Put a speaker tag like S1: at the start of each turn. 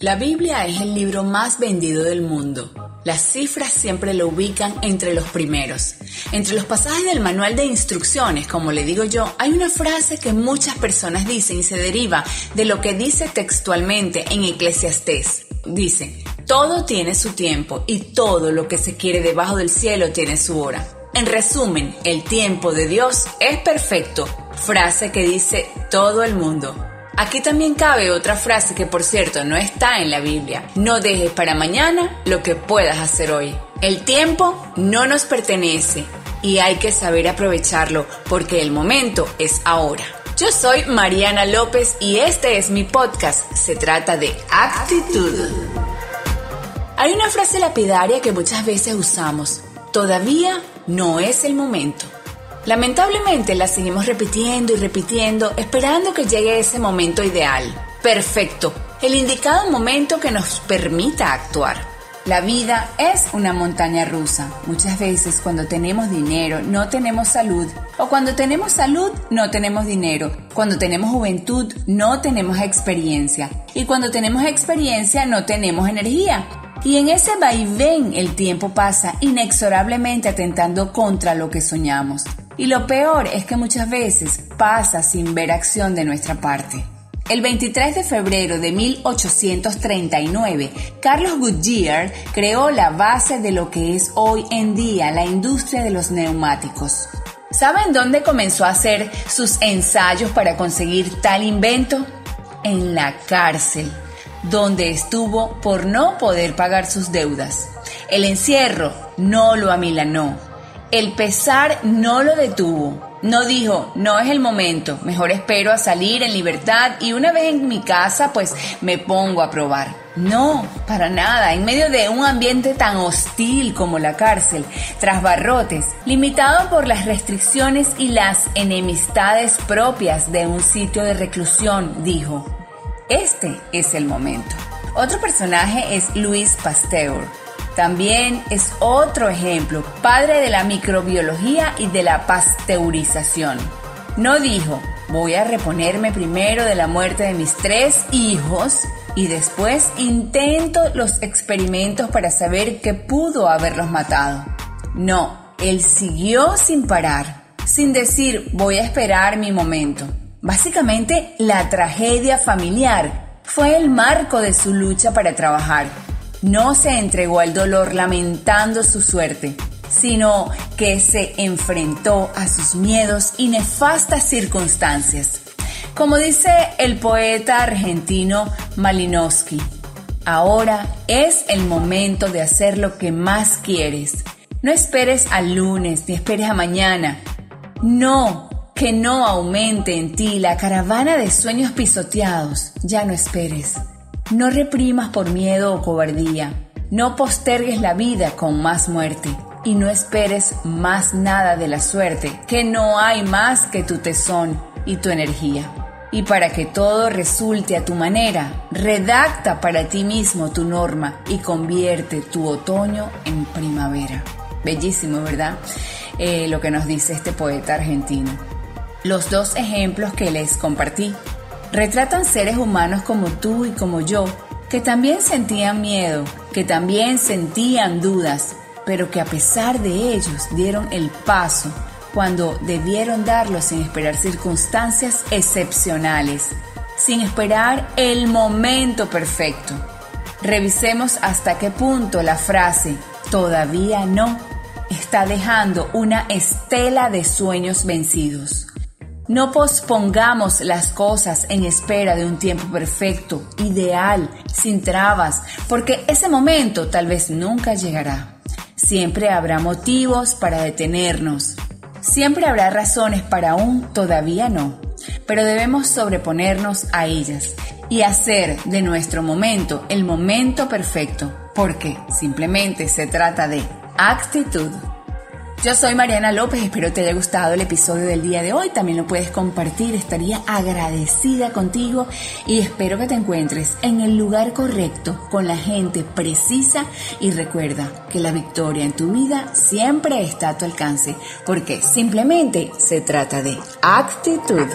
S1: La Biblia es el libro más vendido del mundo. Las cifras siempre lo ubican entre los primeros. Entre los pasajes del manual de instrucciones, como le digo yo, hay una frase que muchas personas dicen y se deriva de lo que dice textualmente en Eclesiastés. Dice, todo tiene su tiempo y todo lo que se quiere debajo del cielo tiene su hora. En resumen, el tiempo de Dios es perfecto, frase que dice todo el mundo. Aquí también cabe otra frase que por cierto no está en la Biblia. No dejes para mañana lo que puedas hacer hoy. El tiempo no nos pertenece y hay que saber aprovecharlo porque el momento es ahora. Yo soy Mariana López y este es mi podcast. Se trata de actitud. Hay una frase lapidaria que muchas veces usamos. Todavía no es el momento. Lamentablemente la seguimos repitiendo y repitiendo, esperando que llegue ese momento ideal. Perfecto, el indicado momento que nos permita actuar. La vida es una montaña rusa. Muchas veces cuando tenemos dinero no tenemos salud o cuando tenemos salud no tenemos dinero. Cuando tenemos juventud no tenemos experiencia y cuando tenemos experiencia no tenemos energía. Y en ese vaivén el tiempo pasa inexorablemente atentando contra lo que soñamos. Y lo peor es que muchas veces pasa sin ver acción de nuestra parte. El 23 de febrero de 1839, Carlos Goodyear creó la base de lo que es hoy en día la industria de los neumáticos. ¿Saben dónde comenzó a hacer sus ensayos para conseguir tal invento? En la cárcel, donde estuvo por no poder pagar sus deudas. El encierro no lo amilanó, el pesar no lo detuvo. No dijo, no es el momento, mejor espero a salir en libertad y una vez en mi casa pues me pongo a probar. No, para nada, en medio de un ambiente tan hostil como la cárcel, tras barrotes, limitado por las restricciones y las enemistades propias de un sitio de reclusión, dijo, este es el momento. Otro personaje es Luis Pasteur también es otro ejemplo, padre de la microbiología y de la pasteurización. No dijo, voy a reponerme primero de la muerte de mis tres hijos y después intento los experimentos para saber qué pudo haberlos matado. No, él siguió sin parar, sin decir voy a esperar mi momento. Básicamente, la tragedia familiar fue el marco de su lucha para trabajar no se entregó al dolor lamentando su suerte, sino que se enfrentó a sus miedos y nefastas circunstancias. Como dice el poeta argentino Malinowski, ahora es el momento de hacer lo que más quieres. No esperes al lunes ni esperes a mañana. No, que no aumente en ti la caravana de sueños pisoteados. Ya no esperes. No reprimas por miedo o cobardía. No postergues la vida con más muerte. Y no esperes más nada de la suerte, que no hay más que tu tesón y tu energía. Y para que todo resulte a tu manera, redacta para ti mismo tu norma y convierte tu otoño en primavera. Bellísimo, ¿verdad? Eh, lo que nos dice este poeta argentino. Los dos ejemplos que les compartí retratan seres humanos como tú y como yo, que también sentían miedo, que también sentían dudas, pero que a pesar de ellos dieron el paso cuando debieron darlo sin esperar circunstancias excepcionales, sin esperar el momento perfecto. Revisemos hasta qué punto la frase todavía no está dejando una estela de sueños vencidos. No pospongamos las cosas en espera de un tiempo perfecto, ideal, sin trabas, porque ese momento tal vez nunca llegará. Siempre habrá motivos para detenernos. Siempre habrá razones para un todavía no, pero debemos sobreponernos a ellas y hacer de nuestro momento el momento perfecto, porque simplemente se trata de actitud. Yo soy Mariana López, espero te haya gustado el episodio del día de hoy. También lo puedes compartir, estaría agradecida contigo y espero que te encuentres en el lugar correcto, con la gente precisa y recuerda que la victoria en tu vida siempre está a tu alcance, porque simplemente se trata de actitud.